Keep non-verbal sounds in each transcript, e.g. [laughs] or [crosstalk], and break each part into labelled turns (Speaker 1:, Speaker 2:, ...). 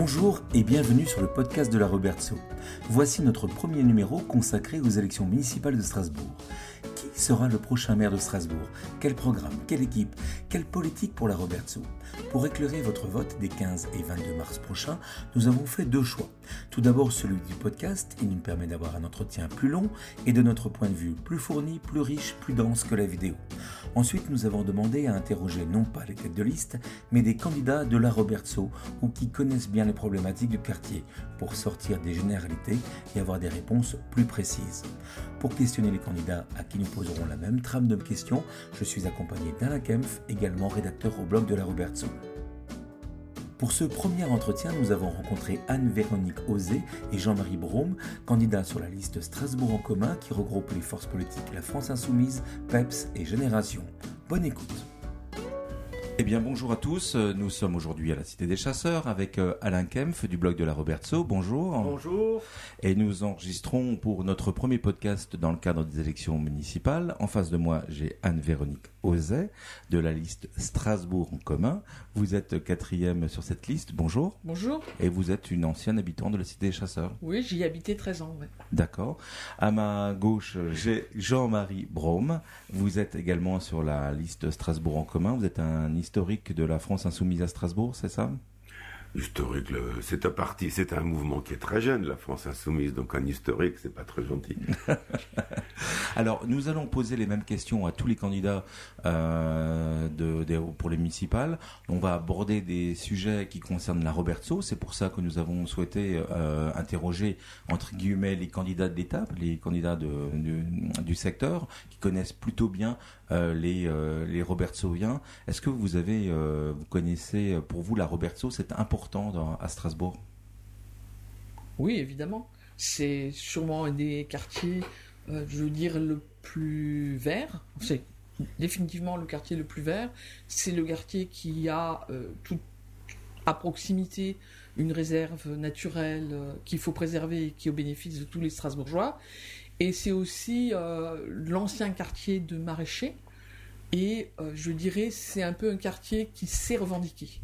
Speaker 1: Bonjour et bienvenue sur le podcast de la Robertso. Voici notre premier numéro consacré aux élections municipales de Strasbourg. Sera le prochain maire de Strasbourg Quel programme Quelle équipe Quelle politique pour la Robertso Pour éclairer votre vote des 15 et 22 mars prochains, nous avons fait deux choix. Tout d'abord celui du podcast, il nous permet d'avoir un entretien plus long et de notre point de vue plus fourni, plus riche, plus dense que la vidéo. Ensuite, nous avons demandé à interroger non pas les têtes de liste, mais des candidats de la Robertso ou qui connaissent bien les problématiques du quartier pour sortir des généralités et avoir des réponses plus précises. Pour questionner les candidats à qui nous poserons la même trame de questions, je suis accompagné d'Alain Kempf, également rédacteur au blog de la Robertso. Pour ce premier entretien, nous avons rencontré Anne-Véronique Osé et Jean-Marie Brome, candidats sur la liste Strasbourg en commun qui regroupe les forces politiques La France Insoumise, PEPS et Génération. Bonne écoute. Eh bien, bonjour à tous. Nous sommes aujourd'hui à la Cité des Chasseurs avec euh, Alain Kempf du blog de la Robertso. Bonjour.
Speaker 2: Bonjour.
Speaker 1: Et nous enregistrons pour notre premier podcast dans le cadre des élections municipales. En face de moi, j'ai Anne-Véronique Ozet de la liste Strasbourg en commun. Vous êtes quatrième sur cette liste. Bonjour.
Speaker 3: Bonjour.
Speaker 1: Et vous êtes une ancienne habitante de la Cité des Chasseurs.
Speaker 3: Oui, j'y ai habité 13 ans. Ouais.
Speaker 1: D'accord. À ma gauche, j'ai Jean-Marie Brome. Vous êtes également sur la liste Strasbourg en commun. Vous êtes un historique de la France insoumise à Strasbourg, c'est ça?
Speaker 2: Historique, c'est un parti, c'est un mouvement qui est très jeune, la France insoumise, donc un historique, c'est pas très gentil. [laughs]
Speaker 1: Alors, nous allons poser les mêmes questions à tous les candidats euh, de, de, pour les municipales. On va aborder des sujets qui concernent la Robertso. C'est pour ça que nous avons souhaité euh, interroger entre guillemets les candidats de l'étape, les candidats de, du, du, secteur, qui connaissent plutôt bien les, euh, les Robertsoviens. Est-ce que vous avez, euh, vous connaissez, pour vous, la Robertso, c'est important à Strasbourg?
Speaker 3: Oui, évidemment. C'est sûrement un des quartiers, euh, je veux dire, le plus vert. C'est définitivement le quartier le plus vert. C'est le quartier qui a euh, à proximité une réserve naturelle euh, qu'il faut préserver et qui est au bénéfice de tous les Strasbourgeois. Et c'est aussi euh, l'ancien quartier de Maraîcher. Et euh, je dirais, c'est un peu un quartier qui s'est revendiqué.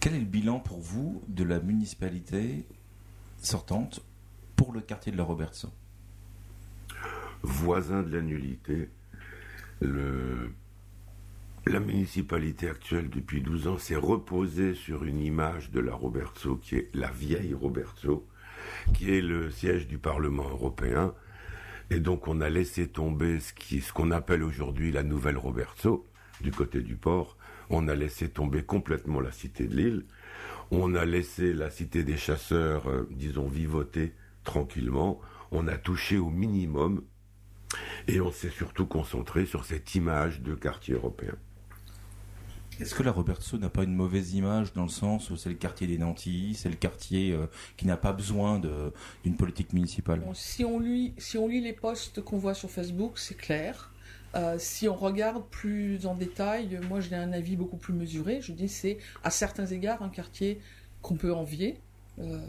Speaker 1: Quel est le bilan pour vous de la municipalité sortante pour le quartier de la Robertson?
Speaker 2: Voisin de la nullité, le... la municipalité actuelle depuis 12 ans s'est reposée sur une image de la Robertso qui est la vieille Robertso, qui est le siège du Parlement européen. Et donc on a laissé tomber ce qu'on appelle aujourd'hui la nouvelle Robertso du côté du port. On a laissé tomber complètement la cité de l'île. On a laissé la cité des chasseurs, euh, disons, vivoter tranquillement. On a touché au minimum. Et on s'est surtout concentré sur cette image de quartier européen.
Speaker 1: Est-ce que la Robertso n'a pas une mauvaise image dans le sens où c'est le quartier des nantis, c'est le quartier euh, qui n'a pas besoin d'une politique municipale?
Speaker 3: Si, on lit, les posts qu'on voit sur Facebook, c'est clair. Euh, si on regarde plus en détail, moi j'ai un avis beaucoup plus mesuré. Je dis c'est à certains égards un quartier qu'on peut envier euh,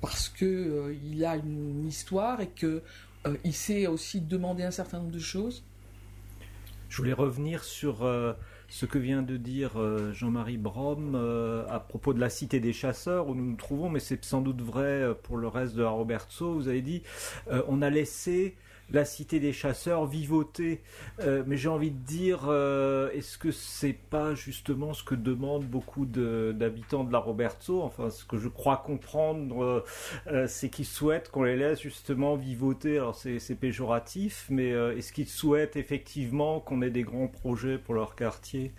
Speaker 3: parce que il a une histoire et que euh, il sait aussi demander un certain nombre de choses.
Speaker 4: Je voulais revenir sur ce que vient de dire Jean-Marie Brom à propos de la cité des chasseurs où nous nous trouvons, mais c'est sans doute vrai pour le reste de la Robertso. Vous avez dit, on a laissé la cité des chasseurs vivoter. Euh, mais j'ai envie de dire, euh, est-ce que c'est pas justement ce que demandent beaucoup d'habitants de, la Roberto? Enfin, ce que je crois comprendre, euh, c'est qu'ils souhaitent qu'on les laisse justement vivoter. Alors c'est péjoratif, mais est-ce qu'ils souhaitent effectivement qu'on ait des grands projets pour leur quartier?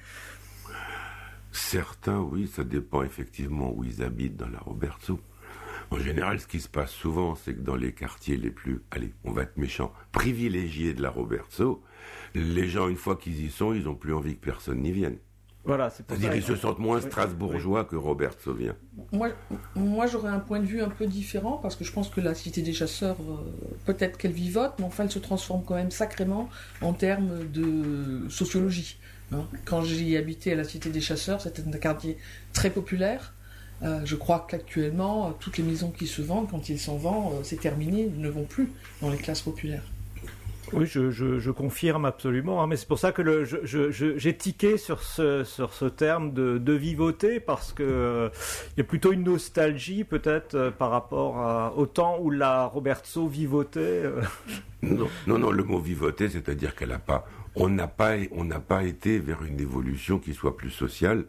Speaker 2: Certains, oui, ça dépend effectivement où ils habitent dans la Roberto. En général, ce qui se passe souvent, c'est que dans les quartiers les plus, allez, on va être méchant, privilégiés de la Robertso, les gens, une fois qu'ils y sont, ils n'ont plus envie que personne n'y vienne.
Speaker 4: Voilà, c'est
Speaker 2: C'est-à-dire ils se sentent moins strasbourgeois oui. que Robertso vient.
Speaker 3: Moi, moi j'aurais un point de vue un peu différent parce que je pense que la cité des chasseurs, euh, peut-être qu'elle vivote, mais enfin elle se transforme quand même sacrément en termes de sociologie. Hein. Quand j'y habitais à la cité des chasseurs, c'était un quartier très populaire. Euh, je crois qu'actuellement, toutes les maisons qui se vendent, quand ils s'en vendent, euh, c'est terminé, ne vont plus dans les classes populaires.
Speaker 4: Oui, je, confirme absolument, hein, mais c'est pour ça que j'ai tiqué sur ce, sur ce terme de, de vivoter, parce que euh, il y a plutôt une nostalgie peut-être euh, par rapport au temps où la Roberto vivotait. Euh.
Speaker 2: Non, non, non, le mot vivoter, c'est-à-dire qu'elle n'a pas, on n'a pas, on n'a pas été vers une évolution qui soit plus sociale,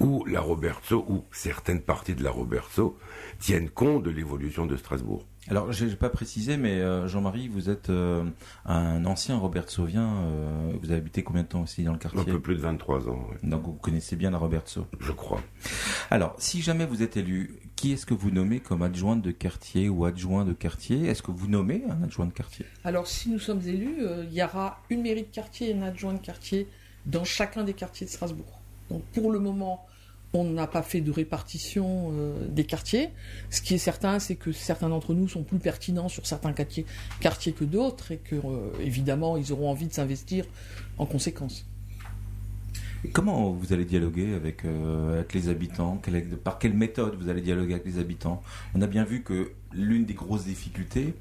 Speaker 2: où la Roberto, ou certaines parties de la Roberto, tiennent compte de l'évolution de Strasbourg.
Speaker 1: Alors, je n'ai pas précisé, mais euh, Jean-Marie, vous êtes euh, un ancien Robert Sauvien. Euh, vous avez habité combien de temps aussi dans le quartier?
Speaker 2: Un peu plus de 23 ans.
Speaker 1: Donc, vous connaissez bien la Robert
Speaker 2: Je crois.
Speaker 1: Alors, si jamais vous êtes élu, qui est-ce que vous nommez comme adjointe de quartier ou adjoint de quartier? Est-ce que vous nommez un adjoint de quartier?
Speaker 3: Alors, si nous sommes élus, il y aura une mairie de quartier et un adjoint de quartier dans chacun des quartiers de Strasbourg. Pour le moment, on n'a pas fait de répartition euh, des quartiers. Ce qui est certain, c'est que certains d'entre nous sont plus pertinents sur certains quartiers, que d'autres et que, euh, évidemment, ils auront envie de s'investir en conséquence.
Speaker 1: comment vous allez dialoguer avec, euh, les habitants? Par quelle méthode vous allez dialoguer avec les habitants? On a bien vu que l'une des grosses difficultés,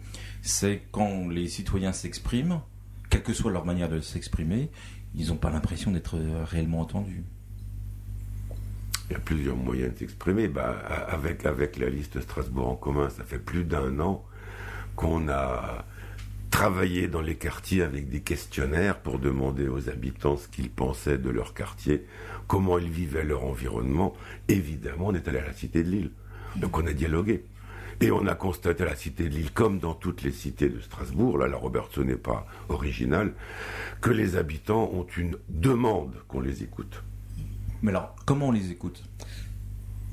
Speaker 1: c'est quand les citoyens s'expriment, quelle que soit leur manière de s'exprimer, ils n'ont pas l'impression d'être réellement entendus
Speaker 2: il y a plusieurs moyens de s'exprimer. Bah, avec, avec la liste Strasbourg en commun, ça fait plus d'un an qu'on a travaillé dans les quartiers avec des questionnaires pour demander aux habitants ce qu'ils pensaient de leur quartier, comment ils vivaient leur environnement. Évidemment, on est allé à la cité de Lille. Donc on a dialogué. Et on a constaté à la cité de Lille, comme dans toutes les cités de Strasbourg, là la Robertson n'est pas originale, que les habitants ont une demande qu'on les écoute.
Speaker 1: Mais alors, comment on les écoute?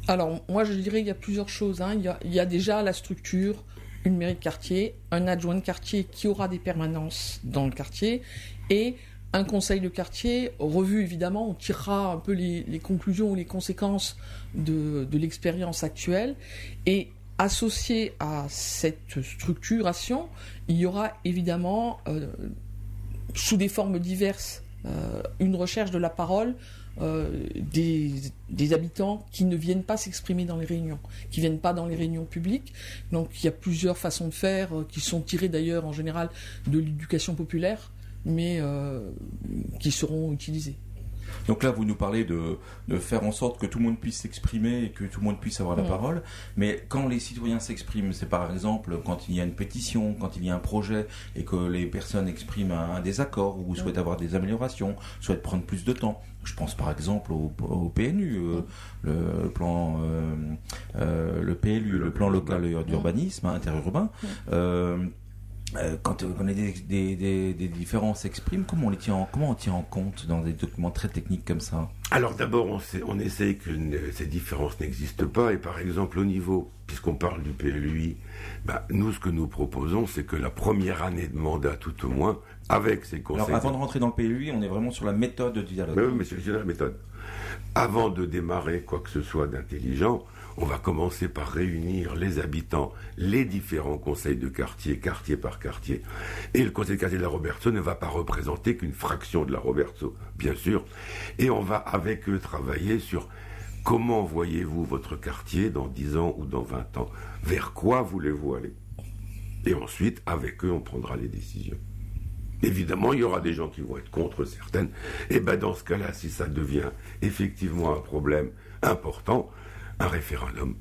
Speaker 3: Alors, moi, je dirais qu'il y a plusieurs choses. Hein. Il, y a, déjà la structure, une mairie de quartier, un adjoint de quartier qui aura des permanences dans le quartier et un conseil de quartier revu évidemment, on tirera un peu les, conclusions ou les conséquences de, l'expérience actuelle et associé à cette structuration, il y aura évidemment euh, sous des formes diverses euh, une recherche de la parole euh, des, habitants qui ne viennent pas s'exprimer dans les réunions, qui viennent pas dans les réunions publiques. Donc il y a plusieurs façons de faire euh, qui sont tirées d'ailleurs en général de l'éducation populaire, mais euh, qui seront utilisées.
Speaker 1: Donc là, vous nous parlez de, faire en sorte que tout le monde puisse s'exprimer et que tout le monde puisse avoir la parole. Mais quand les citoyens s'expriment, c'est par exemple quand il y a une pétition, quand il y a un projet et que les personnes expriment un, désaccord ou souhaitent avoir des améliorations, souhaitent prendre plus de temps. Je pense par exemple au, PNU, euh, le, plan, euh, euh, le PLU, le, plan local d'urbanisme interurbain. Euh, quand, on a des, des, différences s'expriment, comment on les tient en, comment on tient en compte dans des documents très techniques comme ça
Speaker 2: Alors d'abord, on, on essaye que ces différences n'existent pas. Et par exemple, au niveau, puisqu'on parle du PLUI, bah, nous, ce que nous proposons, c'est que la première année de mandat, tout au moins, avec ces conseils...
Speaker 1: Alors avant de rentrer dans le PLUI, on est vraiment sur la méthode du dialogue.
Speaker 2: Oui, mais c'est la méthode. Avant de démarrer quoi que ce soit d'intelligent, on va commencer par réunir les habitants, les différents conseils de quartier, quartier par quartier. Et le conseil de quartier de la Roberto ne va pas représenter qu'une fraction de la Roberto, bien sûr. Et on va avec eux travailler sur comment voyez-vous votre quartier dans 10 ans ou dans 20 ans? Vers quoi voulez-vous aller? Et ensuite, avec eux, on prendra les décisions. Évidemment, il y aura des gens qui vont être contre certaines. Et bien dans ce cas-là, si ça devient effectivement un problème important, un référendum.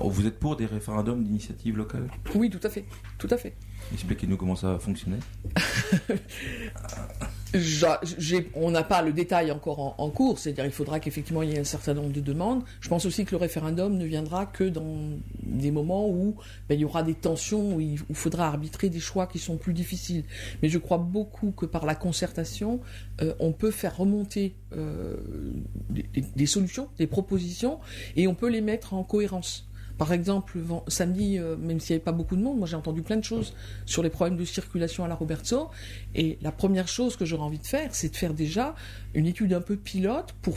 Speaker 1: vous êtes pour des référendums d'initiative locale?
Speaker 3: Oui, tout à fait, tout à fait.
Speaker 1: Expliquez-nous comment ça va fonctionner. [laughs]
Speaker 3: on n'a pas le détail encore en, cours, c'est-à-dire il faudra qu'effectivement il y ait un certain nombre de demandes. Je pense aussi que le référendum ne viendra que dans des moments où ben, il y aura des tensions, où il, faudra arbitrer des choix qui sont plus difficiles. Mais je crois beaucoup que par la concertation, euh, on peut faire remonter euh, des solutions, des propositions, et on peut les mettre en cohérence. Par exemple, samedi, euh, même s'il n'y avait pas beaucoup de monde, moi j'ai entendu plein de choses sur les problèmes de circulation à la Roberto. Et la première chose que j'aurais envie de faire, c'est de faire déjà une étude un peu pilote pour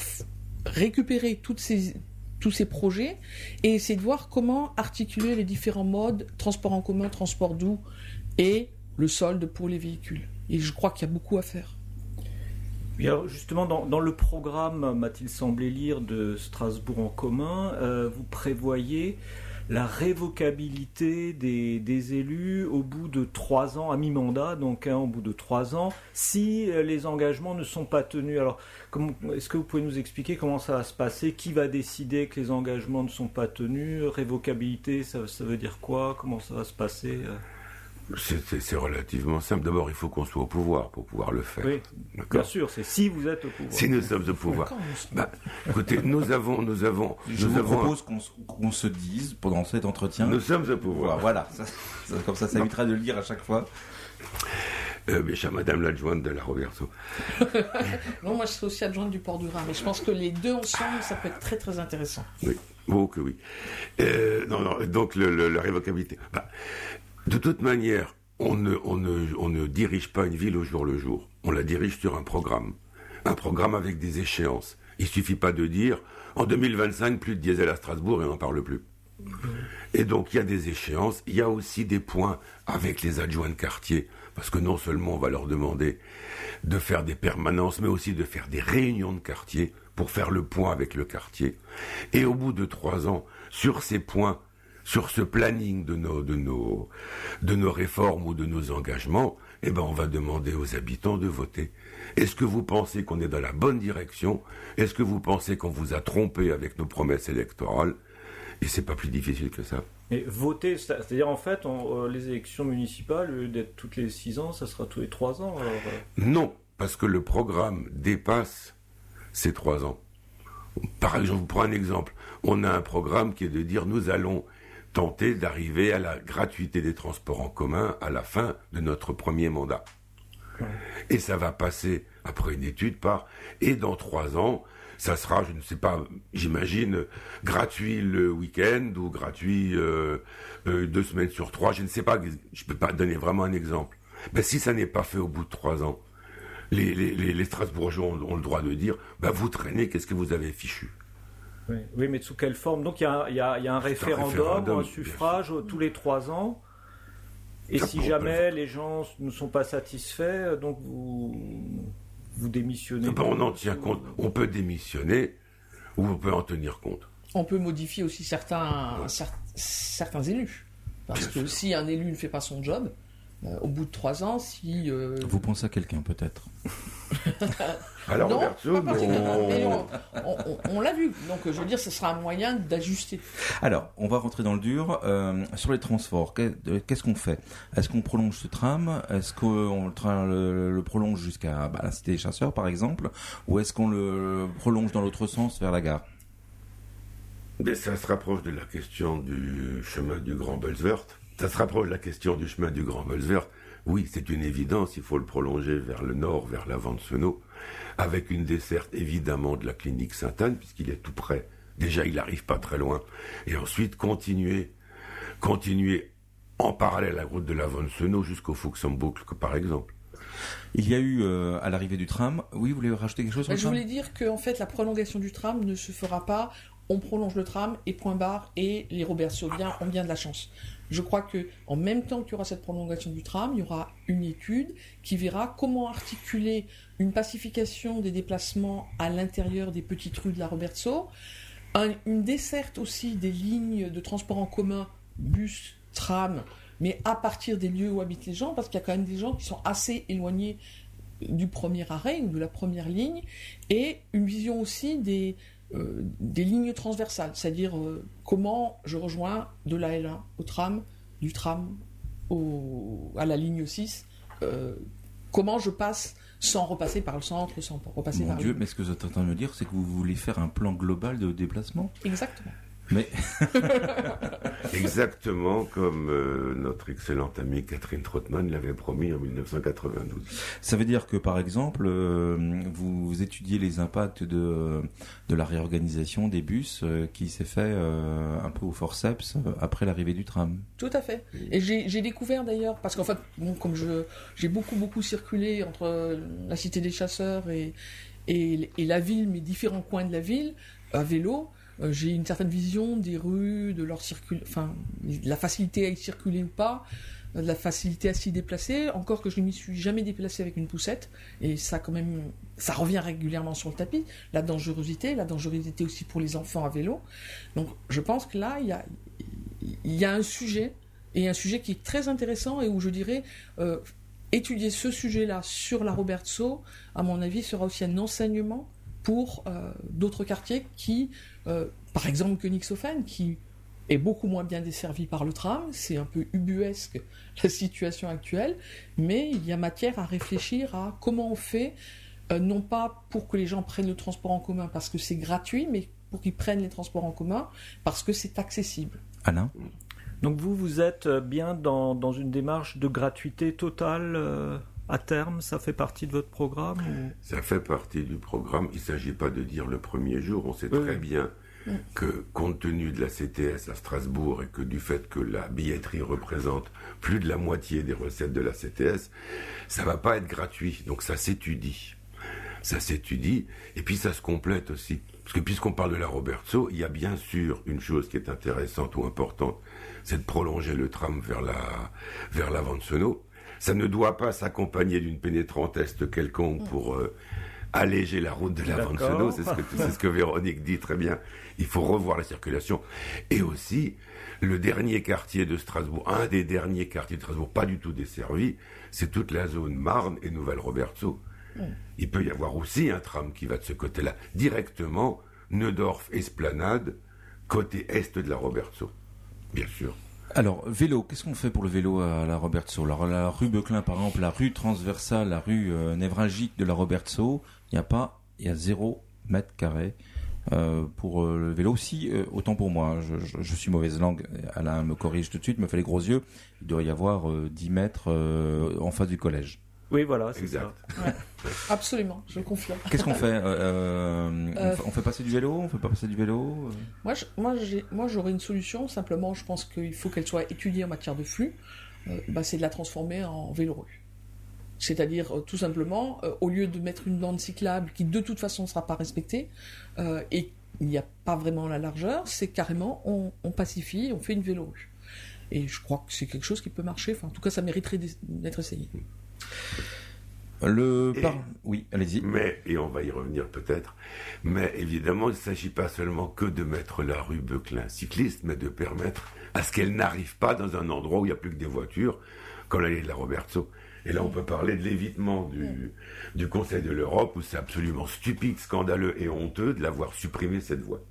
Speaker 3: récupérer tous ces projets et essayer de voir comment articuler les différents modes, transport en commun, transport doux et le solde pour les véhicules. Et je crois qu'il y a beaucoup à faire.
Speaker 4: Justement, dans, le programme, m'a-t-il semblé lire, de Strasbourg en commun, euh, vous prévoyez la révocabilité des, élus au bout de trois ans, à mi-mandat, donc hein, au bout de trois ans, si euh, les engagements ne sont pas tenus. Alors, est-ce que vous pouvez nous expliquer comment ça va se passer? Qui va décider que les engagements ne sont pas tenus? Révocabilité, ça, ça veut dire quoi? Comment ça va se passer euh?
Speaker 2: C'est relativement simple. D'abord, il faut qu'on soit au pouvoir pour pouvoir le faire.
Speaker 4: Oui, bien sûr, c'est si vous êtes au pouvoir.
Speaker 2: Si nous sommes au pouvoir. Bah, écoutez, nous avons, nous avons,
Speaker 1: Je
Speaker 2: vous
Speaker 1: propose qu'on se dise pendant cet entretien.
Speaker 2: Nous sommes au pouvoir.
Speaker 1: Voilà, comme ça, ça évitera de le lire à chaque fois.
Speaker 2: Euh, mes chers Madame l'adjointe de la Roberto. [laughs]
Speaker 3: non, moi je suis aussi adjointe du port du Rhin, mais je pense que les deux ensemble, ça peut être très très intéressant.
Speaker 2: Oui, oh que oui. Euh, non, non, donc le, la révocabilité. Bah, de toute manière, on ne, on, ne, on ne dirige pas une ville au jour le jour. On la dirige sur un programme. Un programme avec des échéances. Il suffit pas de dire en 2025 plus de diesel à Strasbourg et on n'en parle plus. Et donc il y a des échéances, il y a aussi des points avec les adjoints de quartier, parce que non seulement on va leur demander de faire des permanences, mais aussi de faire des réunions de quartier pour faire le point avec le quartier. Et au bout de trois ans, sur ces points sur ce planning de nos, de nos, de nos réformes ou de nos engagements, eh ben, on va demander aux habitants de voter. Est-ce que vous pensez qu'on est dans la bonne direction? Est-ce que vous pensez qu'on vous a trompé avec nos promesses électorales? Et c'est pas plus difficile que ça.
Speaker 4: Et voter, c'est-à-dire en fait, euh, les élections municipales, d'être toutes les six ans, ça sera tous les trois ans euh.
Speaker 2: Non, parce que le programme dépasse ces trois ans. Par exemple, je vous prends un exemple. On a un programme qui est de dire nous allons tenter d'arriver à la gratuité des transports en commun à la fin de notre premier mandat. Et ça va passer, après une étude, par, et dans trois ans, ça sera, je ne sais pas, j'imagine, gratuit le week-end ou gratuit euh, euh, deux semaines sur trois, je ne sais pas, je ne peux pas donner vraiment un exemple. Mais si ça n'est pas fait au bout de trois ans, les, les, Strasbourgeois ont, le droit de dire, bah, vous traînez, qu'est-ce que vous avez fichu?
Speaker 4: Oui. mais sous quelle forme? Donc il y a, un, référendum, un, suffrage tous les trois ans. Et si jamais les gens ne sont pas satisfaits, donc vous, vous démissionnez.
Speaker 2: Ben, on en tient compte. On peut démissionner ou on peut en tenir compte.
Speaker 3: On peut modifier aussi certains, certains élus. Parce que si un élu ne fait pas son job, euh, au bout de trois ans, si...
Speaker 1: Euh, vous pensez à quelqu'un peut-être? [laughs] [laughs]
Speaker 2: Alors, non,
Speaker 3: on, l'a vu. Donc, je veux dire, ce sera un moyen d'ajuster.
Speaker 1: Alors, on va rentrer dans le dur. Euh, sur les transports, qu'est-ce qu'on fait? Est-ce qu'on prolonge ce tram? Est-ce qu'on le, le, prolonge jusqu'à bah, la Cité des Chasseurs, par exemple? Ou est-ce qu'on le prolonge dans l'autre sens, vers la gare?
Speaker 2: Mais Ça se rapproche de la question du chemin du Grand Belsvert. Ça se rapproche de la question du chemin du Grand Belsvert. Oui, c'est une évidence, il faut le prolonger vers le nord, vers l'avant de Senot avec une desserte évidemment de la clinique Sainte-Anne, puisqu'il est tout près. Déjà, il n'arrive pas très loin. Et ensuite, continuer, continuer en parallèle à la route de la Vonne-Senot jusqu'au Fuxen-Boucle, par exemple.
Speaker 1: Il y a eu euh, à l'arrivée du tram. Oui, vous voulez rajouter quelque chose sur
Speaker 3: Je voulais dire que en fait la prolongation du tram ne se fera pas. On prolonge le tram et point barre et les Robertsaudiens ont bien de la chance. Je crois que en même temps qu'il y aura cette prolongation du tram, il y aura une étude qui verra comment articuler une pacification des déplacements à l'intérieur des petites rues de la Robertso, une desserte aussi des lignes de transport en commun, bus, tram, mais à partir des lieux où habitent les gens, parce qu'il y a quand même des gens qui sont assez éloignés du premier arrêt ou de la première ligne, et une vision aussi des, euh, des lignes transversales, c'est-à-dire euh, comment je rejoins de la L1 au tram, du tram à la ligne 6, euh, comment je passe sans repasser par le centre, sans repasser
Speaker 1: Mon Dieu, mais ce que vous êtes en train de me dire, c'est que vous voulez faire un plan global de déplacement?
Speaker 3: Exactement.
Speaker 1: Mais [laughs]
Speaker 2: exactement comme euh, notre excellente amie Catherine Trottmann l'avait promis en 1992.
Speaker 1: Ça veut dire que par exemple, euh, vous, étudiez les impacts de de la réorganisation des bus euh, qui s'est fait un peu au forceps après l'arrivée du tram.
Speaker 3: Tout à fait. Et j'ai découvert d'ailleurs parce qu'en fait, comme je j'ai beaucoup beaucoup circulé entre la cité des chasseurs et, et la ville, mes différents coins de la ville à vélo. Euh, j'ai une certaine vision des rues, de leur circul, enfin, la facilité à y circuler ou pas, de la facilité à s'y déplacer. Encore que je ne m'y suis jamais déplacé avec une poussette, et ça quand même, ça revient régulièrement sur le tapis. La dangerosité, la dangerosité aussi pour les enfants à vélo. Donc, je pense que là, il y a, y a un sujet, et un sujet qui est très intéressant, et où je dirais, euh, étudier ce sujet-là sur la Robertso, à mon avis, sera aussi un enseignement pour euh, d'autres quartiers qui, euh, par exemple Königshofen, qui est beaucoup moins bien desservi par le tram, c'est un peu ubuesque [laughs] la situation actuelle, mais il y a matière à réfléchir à comment on fait, euh, non pas pour que les gens prennent le transport en commun parce que c'est gratuit, mais pour qu'ils prennent les transports en commun parce que c'est accessible.
Speaker 1: Alain?
Speaker 4: Donc vous, vous êtes bien dans, dans une démarche de gratuité totale euh, à terme Ça fait partie de votre programme ou-
Speaker 2: Ça fait partie du programme. Il ne s'agit pas de dire le premier jour. On sait
Speaker 4: Oui,
Speaker 2: très
Speaker 4: oui.
Speaker 2: bien que compte tenu de la CTS à Strasbourg et que du fait que la billetterie représente plus de la moitié des recettes de la CTS, ça va pas être gratuit. Donc ça s'étudie. Ça s'étudie et puis ça se complète aussi. Parce que puisqu'on parle de la Robertso, il y a bien sûr une chose qui est intéressante ou importante, c'est de prolonger le tram vers la vers l'Avanzeno. Ça ne doit pas s'accompagner d'une pénétrante est quelconque pour euh, alléger la route de l'Avanzeno.
Speaker 4: D'accord.
Speaker 2: C'est ce que c'est ce que Véronique dit très bien. Il faut revoir la circulation et aussi le dernier quartier de Strasbourg, un des derniers quartiers de Strasbourg, pas du tout desservi, c'est toute la zone Marne et Nouvelle-Robertso. Il peut y avoir aussi un tram qui va de ce côté-là, directement, Neudorf, Esplanade, côté est de la Robertso. Bien sûr.
Speaker 1: Alors, vélo, qu'est-ce qu'on fait pour le vélo à la Robertso Alors, la rue Beuclin, par exemple, la rue transversale, la rue euh, névralgique de la Robertso, il n'y a pas, il y a zéro mètre carré euh, pour euh, le vélo. Si, euh, autant pour moi, hein, je, je- suis mauvaise langue, Alain me corrige tout de suite, me fait les gros yeux, il doit y avoir euh, 10 mètres en face du collège.
Speaker 4: Oui, voilà, c'est
Speaker 2: Exact.
Speaker 4: ça. [laughs]
Speaker 3: Absolument, je confirme.
Speaker 1: Qu'est-ce qu'on fait Euh, euh, on
Speaker 3: Euh,
Speaker 1: fait- On fait passer du vélo On fait pas passer du vélo Euh,
Speaker 3: Moi, je- moi, j'ai- moi, j'aurais une solution. Simplement, je pense qu'il faut qu'elle soit étudiée en matière de flux. Euh, bah, c'est de la transformer en vélorue. C'est-à-dire, euh, tout simplement, euh, au lieu de mettre une bande cyclable qui, de toute façon, ne sera pas respectée, euh, et il n'y a pas vraiment la largeur, c'est carrément, on, on pacifie, on fait une vélorue. Et je crois que c'est quelque chose qui peut marcher. Enfin, en tout cas, ça mériterait d'être essayé.
Speaker 1: Le
Speaker 2: Et-
Speaker 1: par... Oui, allez-y.
Speaker 2: Mais, et on va y revenir peut-être, mais évidemment, il ne s'agit pas seulement que de mettre la rue Beuclin cycliste, mais de permettre à ce qu'elle n'arrive pas dans un endroit où il n'y a plus que des voitures, comme l'allée de la Robertso. Et là, on peut parler de l'évitement du, du Conseil de l'Europe, où c'est absolument stupide, scandaleux et honteux de l'avoir supprimé cette voie.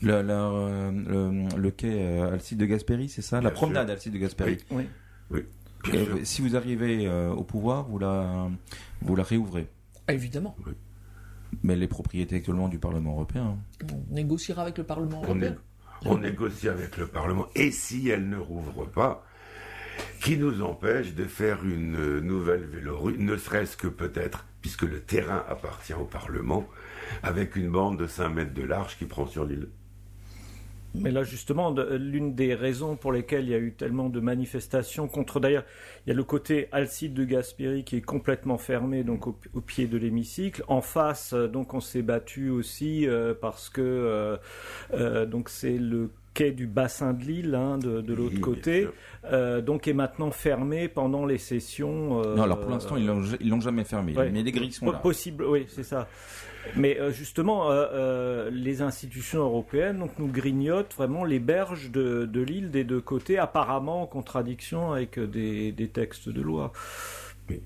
Speaker 1: La- euh, le, le quai euh, Alcide de Gasperi, c'est ça? La promenade
Speaker 2: sûr.
Speaker 1: Alcide de Gasperi.
Speaker 2: Oui.
Speaker 1: Et, si vous arrivez euh, au pouvoir, vous la, vous la réouvrez.
Speaker 3: Ah, évidemment,
Speaker 1: Mais les propriétés actuellement du Parlement européen.
Speaker 3: on négociera avec le Parlement
Speaker 2: On,
Speaker 3: européen.
Speaker 2: né- on négocie avec le Parlement. Et si elle ne rouvre pas, qui nous empêche de faire une euh, nouvelle vélorue, ne serait-ce que peut-être, puisque le terrain appartient au Parlement, avec une bande de 5 mètres de large qui prend sur l'île.
Speaker 4: Mais là, justement, de- l'une des raisons pour lesquelles il y a eu tellement de manifestations contre, d'ailleurs, il y a le côté Alcide de Gasperi qui est complètement fermé, donc au, pied de l'hémicycle. En face, euh, donc, on s'est battu aussi euh, parce que, euh, euh, donc, c'est le quai du bassin de l'île, hein, de, de l'autre
Speaker 2: Oui,
Speaker 4: côté, euh, donc est maintenant fermé pendant les sessions. euh,
Speaker 1: non, alors pour l'instant, ils l'ont ils l'ont jamais fermé.
Speaker 4: Ouais.
Speaker 1: Mais les grilles sont là.
Speaker 4: Possible, oui, c'est ça. Mais euh, justement, euh, euh, les institutions européennes donc, nous grignotent vraiment les berges de, de l'île des deux côtés, apparemment en contradiction avec des, des textes de loi.
Speaker 2: Oui.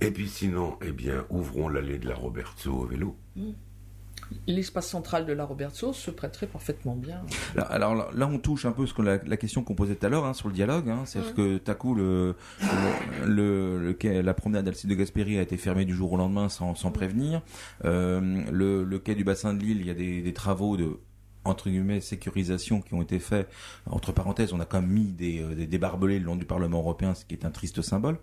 Speaker 2: Et puis sinon, eh bien, ouvrons l'allée de la Robertso au vélo.
Speaker 3: L'espace central de la Robertso se prêterait parfaitement bien.
Speaker 1: Là, alors là, là, on touche un peu ce que la, la question qu'on posait tout à l'heure hein, sur le dialogue. Hein, C'est-à-dire que coup, le, le, le- la promenade d'Alcide de Gasperi a été fermée du jour au lendemain sans, sans prévenir. Euh, le, le quai du bassin de l'île, il y a des, des travaux de entre guillemets sécurisation qui ont été faits. Entre parenthèses, on a quand même mis des, euh, des, des barbelés le long du Parlement européen, ce qui est un triste symbole.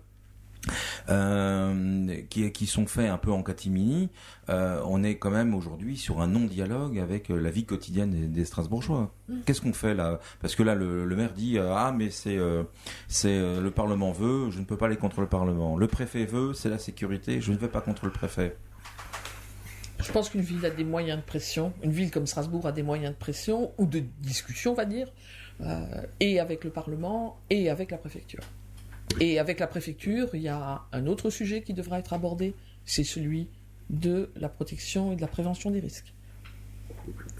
Speaker 1: Euh, qui, qui sont faits un peu en catimini, euh, on est quand même aujourd'hui sur un non-dialogue avec euh, la vie quotidienne des, des Strasbourgeois. Qu'est-ce qu'on fait là? Parce que là, le, le maire dit euh, ah mais c'est c'est le Parlement veut, je ne peux pas aller contre le Parlement. Le préfet veut, c'est la sécurité, je ne vais pas contre le préfet.
Speaker 3: Je pense qu'une ville a des moyens de pression, une ville comme Strasbourg a des moyens de pression, ou de discussion, on va dire, et avec le Parlement, et avec la préfecture. Et avec la préfecture, il y a un autre sujet qui devra être abordé, c'est celui de la protection et de la prévention des risques.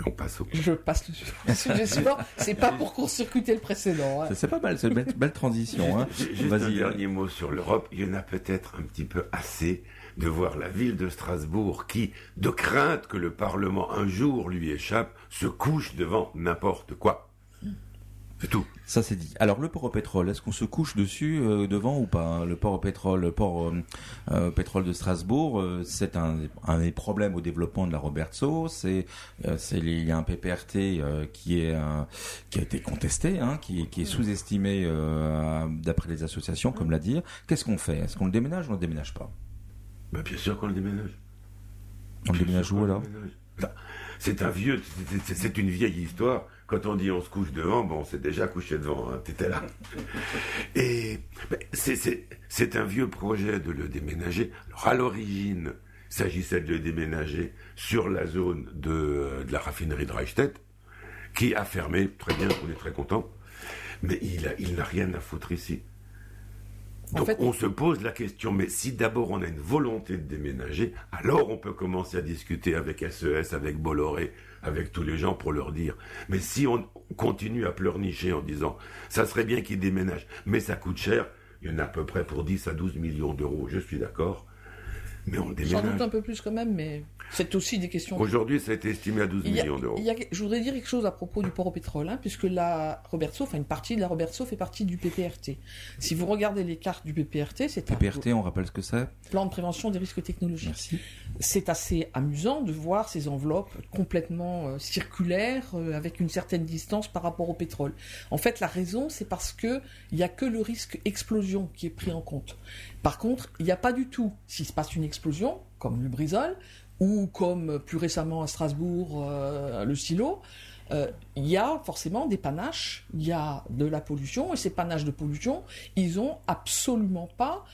Speaker 2: On passe au.
Speaker 3: Je passe le sujet suivant. C'est pas pour court-circuiter le précédent. hein.
Speaker 1: C'est pas mal, c'est une belle, belle transition. Hein.
Speaker 2: Ju- Juste un
Speaker 1: Vas-y.
Speaker 2: dernier mot sur l'Europe. Il y en a peut-être un petit peu assez de voir la ville de Strasbourg qui, de crainte que le Parlement un jour lui échappe, se couche devant n'importe quoi. C'est tout.
Speaker 1: Ça c'est dit. Alors le port au pétrole, est-ce qu'on se couche dessus euh, devant ou pas hein Le port au pétrole, le port euh, euh, pétrole de Strasbourg, euh, c'est un, un des problèmes au développement de la Robertso. C'est, euh, c'est il y a un PPRT euh, qui est euh, qui a été contesté, hein, qui, est- qui est sous-estimé euh, d'après les associations, comme l'a dit. Qu'est-ce qu'on fait? Est-ce qu'on le déménage ou on le déménage pas?
Speaker 2: Bah, bien sûr qu'on le déménage.
Speaker 1: On le déménage où alors?
Speaker 2: Ça, C'est un vieux, c'est une vieille histoire. Quand on dit on se couche devant, bon, c'est déjà couché devant, hein, t'étais là. Et ben, c'est- un vieux projet de le déménager. Alors à l'origine, il s'agissait de le déménager sur la zone de, de la raffinerie de Reichstett, qui a fermé, très bien, on est très content, mais il a- il n'a rien à foutre ici.
Speaker 3: En
Speaker 2: Donc
Speaker 3: fait-
Speaker 2: on se pose la question, mais si d'abord on a une volonté de déménager, alors on peut commencer à discuter avec SES, avec Bolloré, avec tous les gens pour leur dire. Mais si on continue à pleurnicher en disant, ça serait bien qu'ils déménagent, mais ça coûte cher, il y en a à peu près pour 10 à 12 millions d'euros, je suis d'accord, mais on
Speaker 3: Sans doute un peu plus quand même, mais c'est aussi des questions.
Speaker 2: Aujourd'hui, ça a été estimé à 12
Speaker 3: Il y a-
Speaker 2: millions d'euros.
Speaker 3: je voudrais dire quelque chose à propos du port au pétrole, hein, puisque la Robertso, enfin une partie de la Robertso fait partie du PPRT. Si vous regardez les cartes du PPRT, c'est un
Speaker 1: PPRT, on rappelle ce que c'est
Speaker 3: plan de prévention des risques technologiques.
Speaker 1: Merci.
Speaker 3: C'est assez amusant de voir ces enveloppes complètement euh, circulaires euh, avec une certaine distance par rapport au pétrole. En fait, la raison, c'est parce que il n'y a que le risque explosion qui est pris en compte. Par contre, il n'y a pas du tout, s'il se passe une explosion, comme le Brisol, ou comme euh, plus récemment à Strasbourg, euh, le silo, euh, il y a forcément des panaches, il y a de la pollution, et ces panaches de pollution, ils ont absolument pas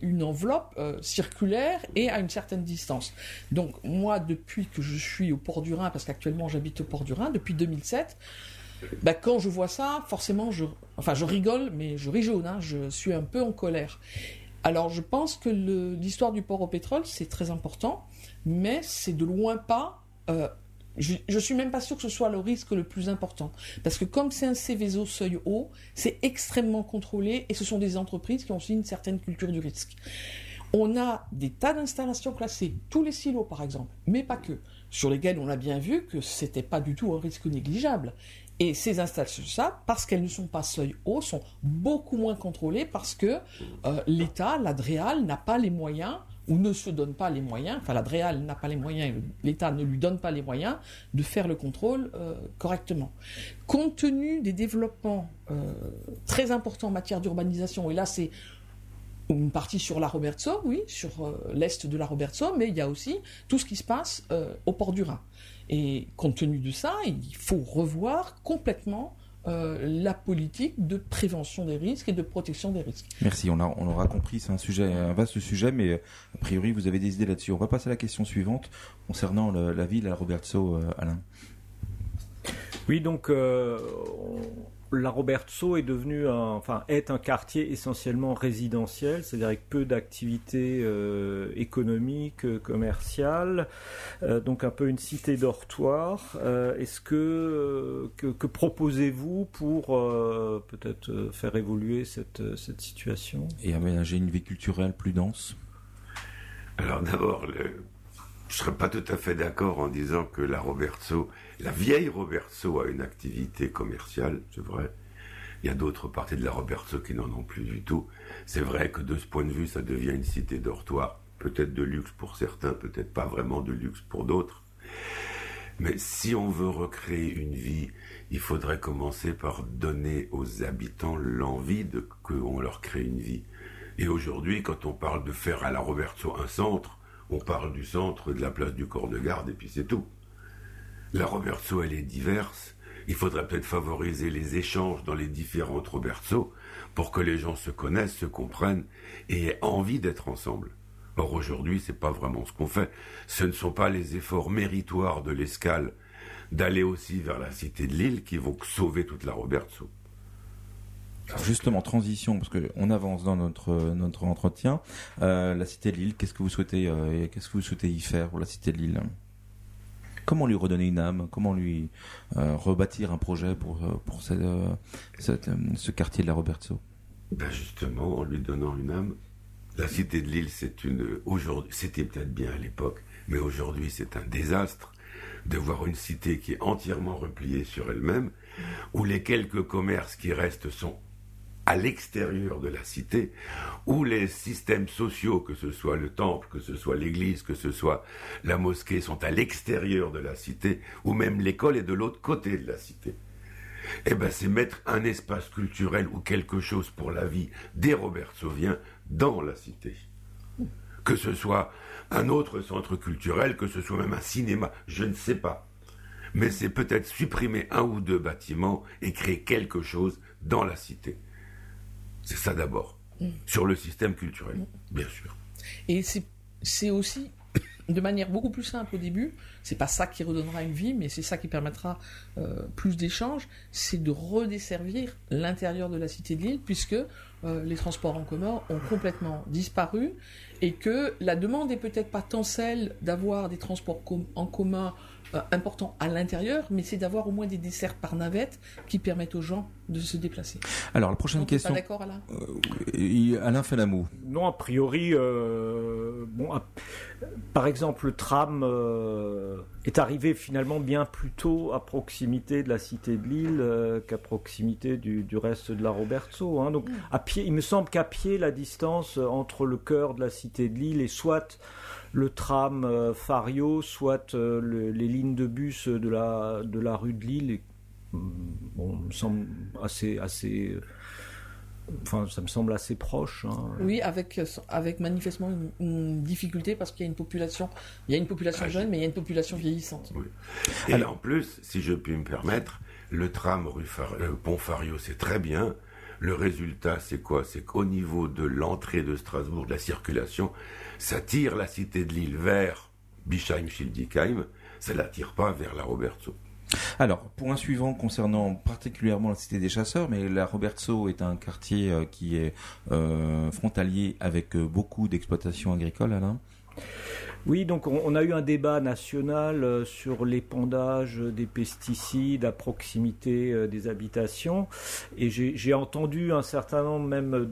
Speaker 3: une enveloppe circulaire et à une certaine distance. Donc moi, depuis que je suis au port du Rhin, parce qu'actuellement j'habite au port du Rhin, depuis 2007, bah, quand je vois ça, forcément, je, enfin, je rigole, mais je jaune, hein, je suis un peu en colère. Alors je pense que l'histoire du port au pétrole, c'est très important, mais c'est de loin pas... euh, je, je suis même pas sûr que ce soit le risque le plus important. Parce que comme c'est un Céveso seuil haut, c'est extrêmement contrôlé et ce sont des entreprises qui ont aussi une certaine culture du risque. On a des tas d'installations classées, tous les silos par exemple, mais pas que, sur lesquels on a bien vu que c'était pas du tout un risque négligeable. Et ces installations, ça, parce qu'elles ne sont pas seuil haut, sont beaucoup moins contrôlées parce que euh, l'État, l'ADREAL, n'a pas les moyens ou ne se donne pas les moyens, enfin l'ADREAL n'a pas les moyens, l'État ne lui donne pas les moyens de faire le contrôle euh, correctement. Compte tenu des développements euh, très importants en matière d'urbanisation, et là c'est une partie sur la Robertso, oui, sur l'est de la Robertso, mais il y a aussi tout ce qui se passe au port du Rhin. Et compte tenu de ça, il faut revoir complètement euh, la politique de prévention des risques et de protection des risques.
Speaker 1: Merci, on, a, on aura compris, c'est un sujet, un vaste sujet, mais euh, a priori vous avez des idées là-dessus. On va passer à la question suivante concernant le- la ville à Robertso, euh, Alain.
Speaker 4: Oui, donc euh, la Robertso est devenue, un, enfin, est un quartier essentiellement résidentiel, c'est-à-dire avec peu d'activités euh, économiques, euh, commerciales, euh, donc un peu une cité dortoir. Euh, Est-ce que, euh, que, que proposez-vous pour euh, peut-être euh, faire évoluer cette, cette situation?
Speaker 1: Et aménager une vie culturelle plus dense?
Speaker 2: Alors d'abord, le- je ne serais pas tout à fait d'accord en disant que la Robertso, la vieille Robertso a une activité commerciale, c'est vrai. Il y a d'autres parties de la Robertso qui n'en ont plus du tout. C'est vrai que de ce point de vue, ça devient une cité dortoir, peut-être de luxe pour certains, peut-être pas vraiment de luxe pour d'autres. Mais si on veut recréer une vie, il faudrait commencer par donner aux habitants l'envie de qu'on leur crée une vie. Et aujourd'hui, quand on parle de faire à la Robertso un centre, on parle du centre de la place du corps de garde et puis c'est tout. La Robertso, elle est diverse. Il faudrait peut-être favoriser les échanges dans les différentes Robertso pour que les gens se connaissent, se comprennent et aient envie d'être ensemble. Or aujourd'hui, c'est pas vraiment ce qu'on fait. Ce ne sont pas les efforts méritoires de l'escale d'aller aussi vers la cité de Lille qui vont sauver toute la Robertso.
Speaker 1: Justement, transition, parce qu'on avance dans notre, notre entretien. Euh, la cité de Lille, qu'est-ce que vous souhaitez, euh, qu'est-ce que vous souhaitez y faire pour la cité de Lille? Comment lui redonner une âme? Comment lui rebâtir un projet pour, pour ce quartier de la Roberto
Speaker 2: ben Justement, en lui donnant une âme. La cité de Lille, c'est une. C'était peut-être bien à l'époque, mais aujourd'hui, c'est un désastre de voir une cité qui est entièrement repliée sur elle-même, où les quelques commerces qui restent sont à l'extérieur de la cité, où les systèmes sociaux, que ce soit le temple, que ce soit l'église, que ce soit la mosquée, sont à l'extérieur de la cité, ou même l'école est de l'autre côté de la cité. Eh bien, c'est mettre un espace culturel ou quelque chose pour la vie des Robertsoviens dans la cité. Que ce soit un autre centre culturel, que ce soit même un cinéma, je ne sais pas. Mais c'est peut-être supprimer un ou deux bâtiments et créer quelque chose dans la cité. C'est ça d'abord. Mm. Sur le système culturel, mm. bien sûr.
Speaker 3: Et c'est aussi [coughs] de manière beaucoup plus simple au début. C'est pas ça qui redonnera une vie, mais c'est ça qui permettra euh, plus d'échanges. C'est de redesservir l'intérieur de la cité de Lille, puisque euh, les transports en commun ont complètement disparu et que la demande est peut-être pas tant celle d'avoir des transports en commun important à l'intérieur, mais c'est d'avoir au moins des desserts par navette qui permettent aux gens de se déplacer.
Speaker 1: Alors la prochaine question.
Speaker 3: Pas d'accord Alain
Speaker 1: euh, Alain fait l'amour.
Speaker 4: Non, a priori, euh, bon, par exemple, le tram est arrivé finalement bien plus tôt à proximité de la cité de Lille qu'à proximité du, reste de la Roberto. Hein. Donc, mm. à pied, il me semble qu'à pied, la distance entre le cœur de la cité de Lille et soit le tram euh, Fario, soit euh, les lignes de bus de la, de la rue de Lille. Mm, bon, me semble assez, assez, enfin, ça me semble assez proche. Hein.
Speaker 3: Oui, avec, avec manifestement une, difficulté parce qu'il y a une population, il y a une population jeune, mais il y a une population vieillissante.
Speaker 2: Et en plus, si je puis me permettre, le tram rue euh, Pont Fario, c'est très bien. Le résultat, c'est quoi? C'est qu'au niveau de l'entrée de Strasbourg, de la circulation, ça tire la cité de Lille vers Bischheim-Schildikheim, ça ne la tire pas vers la Robertso.
Speaker 1: Alors, un suivant concernant particulièrement la cité des chasseurs, mais la Robertso est un quartier euh, qui est euh, frontalier avec euh, beaucoup d'exploitations agricoles, Alain?
Speaker 4: Oui, donc on, a eu un débat national euh, sur l'épandage des pesticides à proximité euh, des habitations et j'ai entendu un certain nombre même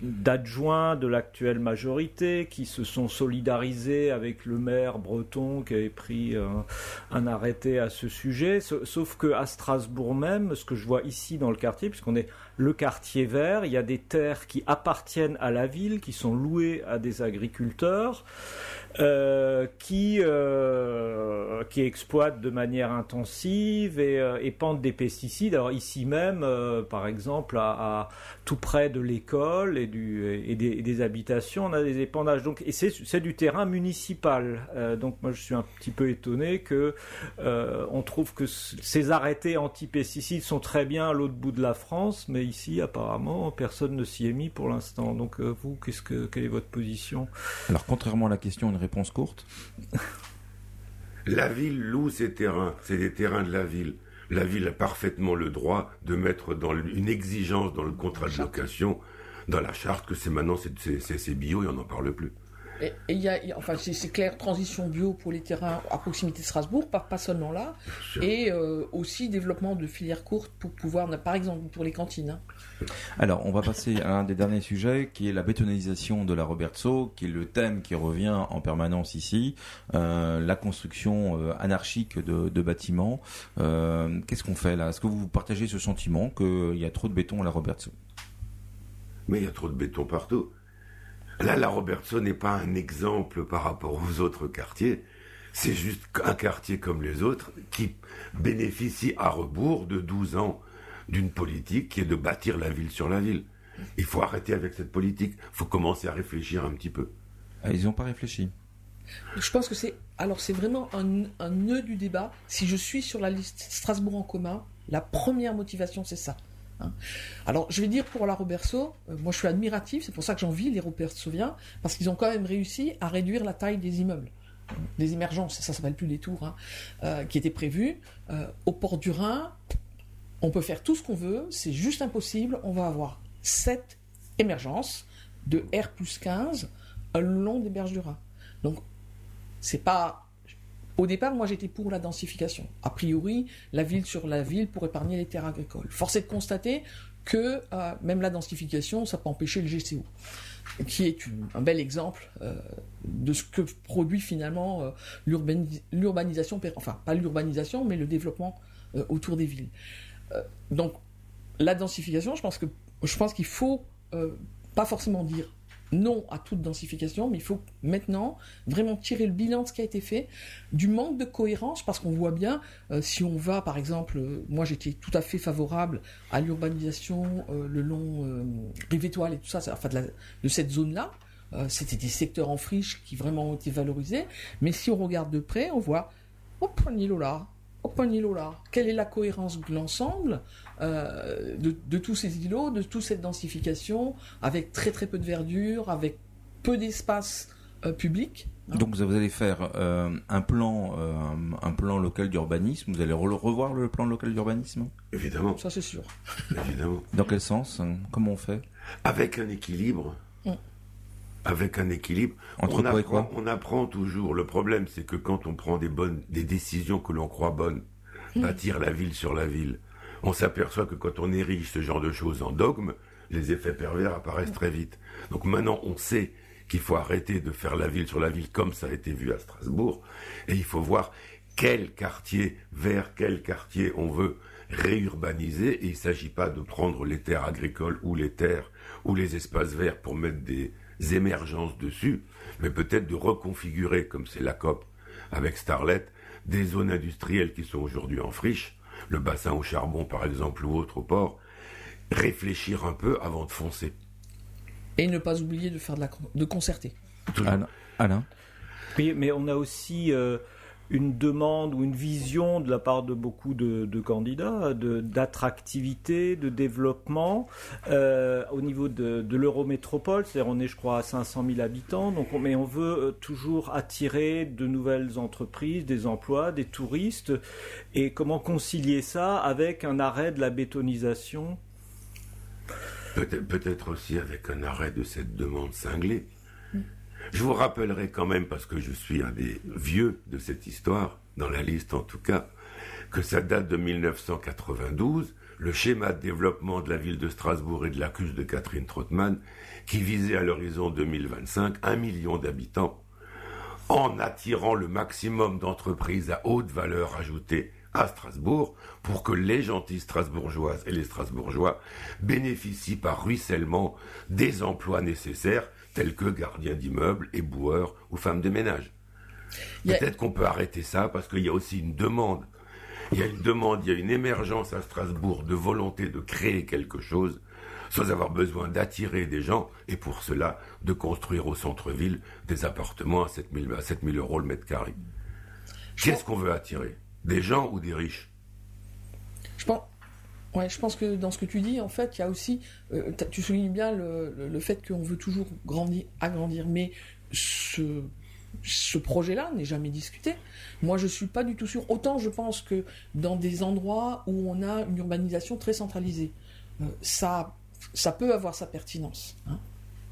Speaker 4: d'adjoints de, l'actuelle majorité qui se sont solidarisés avec le maire breton qui avait pris euh, un arrêté à ce sujet. Sauf que à Strasbourg même, ce que je vois ici dans le quartier, puisqu'on est le quartier vert, il y a des terres qui appartiennent à la ville, qui sont louées à des agriculteurs. Euh, qui, euh, exploitent de manière intensive et euh, épandent des pesticides. Alors ici même, par exemple, à, tout près de l'école et, des, habitations, on a des épandages. Donc, et c'est du terrain municipal. donc moi, je suis un petit peu étonné que on trouve que ces arrêtés anti-pesticides sont très bien à l'autre bout de la France, mais ici, apparemment, personne ne s'y est mis pour l'instant. Donc vous, quelle est votre position?
Speaker 1: Alors, contrairement à la question, une réponse courte.
Speaker 2: La ville loue ses terrains, c'est des terrains de la ville. La ville a parfaitement le droit de mettre dans une exigence dans le contrat de location, dans la charte, que c'est maintenant c'est bio et on n'en parle plus.
Speaker 3: Et il y a, enfin, c'est clair, transition bio pour les terrains à proximité de Strasbourg, pas, pas seulement là, et euh, aussi développement de filières courtes pour pouvoir, par exemple, pour les cantines. Hein.
Speaker 1: Alors, on va passer à un des derniers sujets, qui est la bétonisation de la Robertso, qui est le thème qui revient en permanence ici, euh, la construction euh, anarchique de, bâtiments. Qu'est-ce qu'on fait là? Est-ce que vous partagez ce sentiment qu'il y a trop de béton à la Robertso?
Speaker 2: Mais il y a trop de béton partout. Là, la Robertson n'est pas un exemple par rapport aux autres quartiers. C'est juste un quartier comme les autres qui bénéficie à rebours de 12 ans d'une politique qui est de bâtir la ville sur la ville. Il faut arrêter avec cette politique. Il faut commencer à réfléchir un petit peu.
Speaker 1: Ah, ils n'ont pas réfléchi.
Speaker 3: Je pense que c'est alors c'est vraiment un, un nœud du débat. Si je suis sur la liste Strasbourg en commun, la première motivation c'est ça. Hein. Alors, je vais dire pour la Roberto, euh, moi je suis admiratif, c'est pour ça que j'envie les Robertsoviens, parce qu'ils ont quand même réussi à réduire la taille des immeubles. Des émergences, ça s'appelle plus des tours, hein, euh, qui étaient prévues. Euh, au port du Rhin, on peut faire tout ce qu'on veut, c'est juste impossible, on va avoir 7 émergences de R plus 15 le long des berges du Rhin. Donc, c'est pas au départ, moi j'étais pour la densification. A priori, la ville sur la ville pour épargner les terres agricoles. Force est de constater que euh, même la densification, ça peut empêcher le GCO, qui est un bel exemple euh, de ce que produit finalement euh, l'urbanisation, enfin pas l'urbanisation, mais le développement autour des villes. donc la densification, je pense que je pense qu'il faut pas forcément dire non à toute densification, mais il faut maintenant vraiment tirer le bilan de ce qui a été fait, du manque de cohérence, parce qu'on voit bien, euh, si on va, par exemple, euh, moi j'étais tout à fait favorable à l'urbanisation euh, le long rive étoile et tout ça, enfin de, cette zone-là, c'était des secteurs en friche qui vraiment ont été valorisés, mais si on regarde de près, on voit, hop, un îlot là, là, quelle est la cohérence de l'ensemble euh, de, tous ces îlots, de toute cette densification, avec très très peu de verdure, avec peu d'espace euh, public.
Speaker 1: Hein? Donc vous allez faire euh, un plan, un plan local d'urbanisme. Vous allez revoir le plan local d'urbanisme?
Speaker 2: Évidemment.
Speaker 3: Ça c'est sûr.
Speaker 2: Évidemment.
Speaker 1: Dans quel sens? Comment on fait?
Speaker 2: Avec un équilibre. Avec un équilibre.
Speaker 1: Entre quoi et quoi
Speaker 2: On apprend toujours. Le problème, c'est que quand on prend des bonnes, des décisions que l'on croit bonnes, mm. bâtir la ville sur la ville, on s'aperçoit que quand on érige ce genre de choses en dogme, les effets pervers apparaissent très vite. Donc maintenant, on sait qu'il faut arrêter de faire la ville sur la ville comme ça a été vu à Strasbourg, et il faut voir quel quartier, vers quel quartier on veut réurbaniser, et il ne s'agit pas de prendre les terres agricoles ou les terres ou les espaces verts pour mettre des émergences dessus, mais peut-être de reconfigurer, comme c'est la COP avec Starlet, des zones industrielles qui sont aujourd'hui en friche, le bassin au charbon par exemple ou autre au port, réfléchir un peu avant de foncer.
Speaker 3: Et ne pas oublier de faire de la de concerter.
Speaker 4: Alain. Oui, mais on a aussi euh, une demande ou une vision de la part de beaucoup de, candidats d'attractivité, de, développement euh, au niveau de, de l'eurométropole. C'est-à-dire on est, je crois, à 500 000 habitants. Donc, mais on veut euh, toujours attirer de nouvelles entreprises, des emplois, des touristes. Et comment concilier ça avec un arrêt de la bétonisation?
Speaker 2: Peut-être peut aussi avec un arrêt de cette demande cinglée. Je vous rappellerai quand même, parce que je suis un des vieux de cette histoire, dans la liste en tout cas, que ça date de 1992, le schéma de développement de la ville de Strasbourg et de l'accuse de Catherine Trottmann, qui visait à l'horizon 2025 un million d'habitants, en attirant le maximum d'entreprises à haute valeur ajoutée à Strasbourg pour que les gentilles strasbourgeoises et les strasbourgeois bénéficient par ruissellement des emplois nécessaires tels que gardiens d'immeubles, éboueurs ou femmes de ménage. Peut-être qu'on peut arrêter ça parce qu'il y a aussi une demande. Il y a une demande, il y a une émergence à Strasbourg de volonté de créer quelque chose sans avoir besoin d'attirer des gens et pour cela de construire au centre-ville des appartements à 7000 à euros le mètre carré. Qu'est-ce qu'on veut attirer? Des gens ou des riches?
Speaker 3: Je pense, Ouais, je pense que dans ce que tu dis, en fait, il y a aussi, euh, tu soulignes bien le, fait qu'on veut toujours grandir, agrandir, mais ce, ce projet-là n'est jamais discuté. Moi, je suis pas du tout sûr. Autant je pense que dans des endroits où on a une urbanisation très centralisée, euh, ça, ça peut avoir sa pertinence. Hein.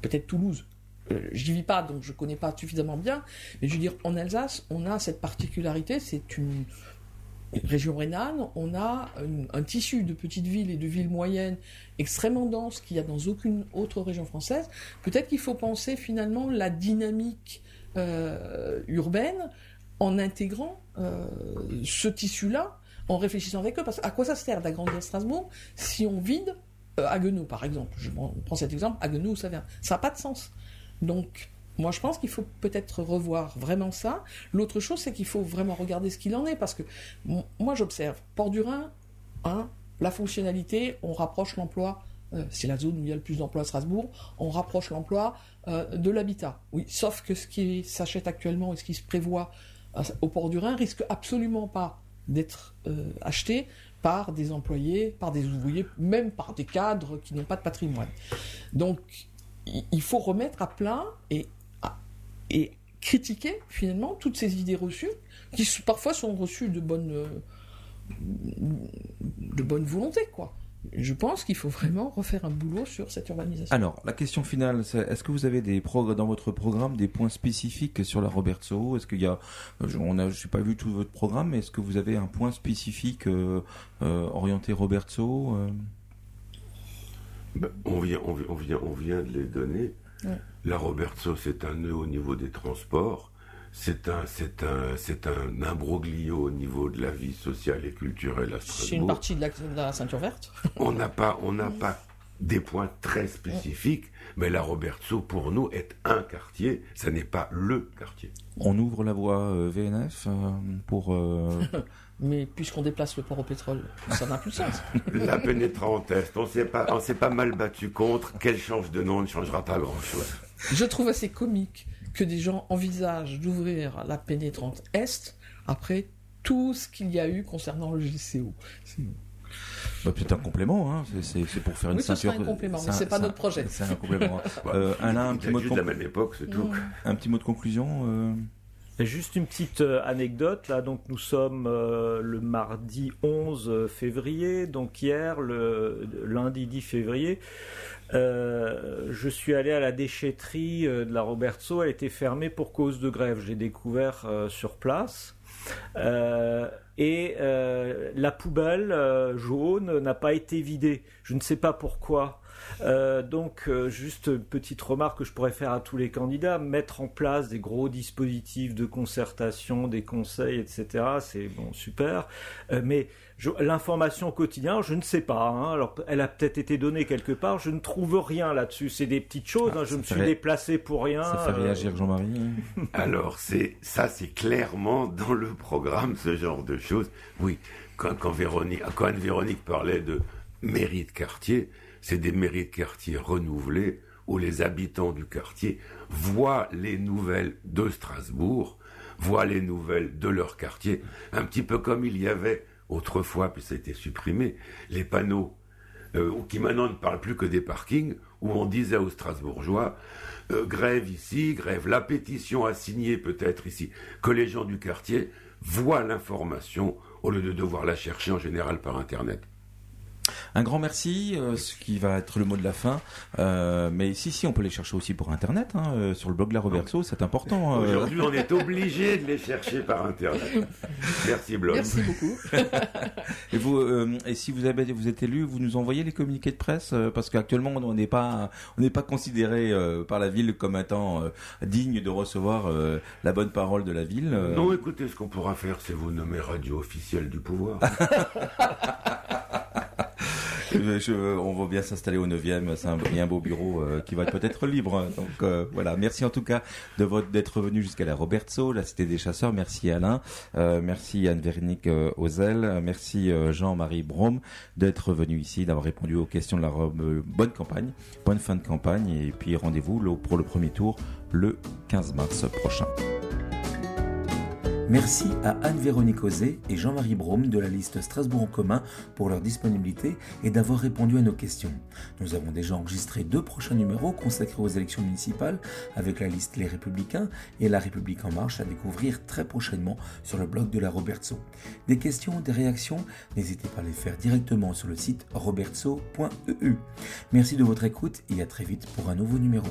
Speaker 3: Peut-être Toulouse. Euh, je n'y vis pas, donc je connais pas suffisamment bien. Mais je veux dire, en Alsace, on a cette particularité. C'est une région rhénane, on a un, tissu de petites villes et de villes moyennes extrêmement dense qu'il n'y a dans aucune autre région française. Peut-être qu'il faut penser finalement la dynamique euh, urbaine en intégrant euh, ce tissu-là, en réfléchissant avec eux. Parce à quoi ça sert d'agrandir Strasbourg si on vide euh, Haguenau, par exemple? Je prends cet exemple, Haguenau, ça vient. Ça n'a pas de sens. Donc, moi, je pense qu'il faut peut-être revoir vraiment ça. L'autre chose, c'est qu'il faut vraiment regarder ce qu'il en est, parce que moi, j'observe, Port du Rhin, hein, la fonctionnalité, on rapproche l'emploi, euh, c'est la zone où il y a le plus d'emplois à Strasbourg, on rapproche l'emploi euh, de l'habitat. Oui, sauf que ce qui s'achète actuellement et ce qui se prévoit euh, au Port du Rhin risque absolument pas d'être acheté par des employés, par des ouvriers, même par des cadres qui n'ont pas de patrimoine. Donc, il faut remettre à plat et et critiquer finalement toutes ces idées reçues, qui parfois sont reçues de bonne, de bonne volonté, quoi. je pense qu'il faut vraiment refaire un boulot sur cette urbanisation.
Speaker 1: Alors, la question finale, c'est est-ce que vous avez des dans votre programme des points spécifiques sur la Robertso? Est-ce qu'il y a, je n'ai pas vu tout votre programme, mais est-ce que vous avez un point spécifique euh, euh, orienté Robertso
Speaker 2: ben, on, vient, on, vient, on vient de les donner. La Robertso, c'est un nœud au niveau des transports c'est un, c'est un, c'est un imbroglio au niveau de la vie sociale et culturelle à Strasbourg.
Speaker 3: C'est une partie de la, ceinture verte. [laughs]
Speaker 2: on n'a pas, on n'a pas des points très spécifiques, mais la Robertso pour nous est un quartier, ça n'est pas le quartier.
Speaker 1: On ouvre la voie euh, VNF euh, pour. Euh, [laughs]
Speaker 3: mais puisqu'on déplace le port au pétrole, ça n'a plus de sens. [laughs]
Speaker 2: La pénétrante est, on s'est pas, on s'est pas mal battu contre. Qu'elle change de nom ne changera pas grand-chose.
Speaker 3: Je trouve assez comique que des gens envisagent d'ouvrir la pénétrante Est après tout ce qu'il y a eu concernant le GCO.
Speaker 1: Bah, peut-être un complément, hein. c'est pour faire une
Speaker 3: oui,
Speaker 1: ceinture.
Speaker 3: C'est un complément, mais c'est pas notre projet.
Speaker 1: C'est un complément. [laughs] euh, Alain, un petit mot de
Speaker 2: la même époque, c'est tout.
Speaker 1: Un petit mot de conclusion. Euh...
Speaker 4: Juste une petite euh, anecdote là, donc nous sommes euh, le mardi 11 février, donc hier le lundi 10 février. Euh, je suis allé à la déchetterie euh, de la Robertso, elle était fermée pour cause de grève. J'ai découvert euh, sur place. et la poubelle jaune n'a pas été vidée. Je ne sais pas pourquoi. Euh, donc, euh, juste une petite remarque que je pourrais faire à tous les candidats, mettre en place des gros dispositifs de concertation, des conseils, etc. C'est bon, super. Euh, mais l'information au quotidien, je ne sais pas. Hein. alors, elle a peut-être été donnée quelque part. Je ne trouve rien là-dessus. C'est des petites choses. Ah, hein. je me suis déplacé pour rien.
Speaker 1: Ça fait réagir Jean-Marie. [laughs]
Speaker 2: alors, c'est ça, c'est clairement dans le programme ce genre de choses. Oui, quand, quand Véronique, quand Véronique parlait de mairie de quartier, c'est des mairies de quartier renouvelées où les habitants du quartier voient les nouvelles de Strasbourg, voient les nouvelles de leur quartier, un petit peu comme il y avait autrefois, puis ça a été supprimé, les panneaux euh, qui maintenant ne parlent plus que des parkings, où on disait aux Strasbourgeois, euh, grève ici, grève, la pétition à signer peut-être ici, que les gens du quartier voient l'information au lieu de devoir la chercher en général par Internet.
Speaker 1: Un grand merci, euh, ce qui va être le mot de la fin. Euh, mais si, si, on peut les chercher aussi pour Internet, hein, euh, sur le blog La Roberto, c'est important.
Speaker 2: Aujourd'hui, on est obligé de les chercher par Internet. Merci, blog.
Speaker 3: Merci beaucoup. [laughs]
Speaker 1: et, vous, et si vous, avez, vous êtes élu, vous nous envoyez les communiqués de presse Parce qu'actuellement, on n'est pas, on n'est pas considéré par la ville comme étant digne de recevoir la bonne parole de la ville.
Speaker 2: Non, écoutez, ce qu'on pourra faire, c'est vous nommer radio officielle du pouvoir. [laughs]
Speaker 1: on va bien s'installer au 9e. C'est un, un beau bureau euh, qui va être peut-être [laughs] libre. Donc euh, voilà. Merci en tout cas de votre d'être venu jusqu'à la Robertso, la Cité des Chasseurs. Merci Alain. Euh, merci Anne-Véronique Ozel. Merci Jean-Marie Brom d'être venu ici, d'avoir répondu aux questions de la bonne campagne, bonne fin de campagne. Et puis rendez-vous pour le premier tour le 15 mars prochain. Merci à Anne-Véronique Osé et Jean-Marie Brome de la liste Strasbourg en commun pour leur disponibilité et d'avoir répondu à nos questions. Nous avons déjà enregistré deux prochains numéros consacrés aux élections municipales avec la liste Les Républicains et La République en marche à découvrir très prochainement sur le blog de la Robertso. Des questions, des réactions, n'hésitez pas à les faire directement sur le site robertso.eu. Merci de votre écoute et à très vite pour un nouveau numéro.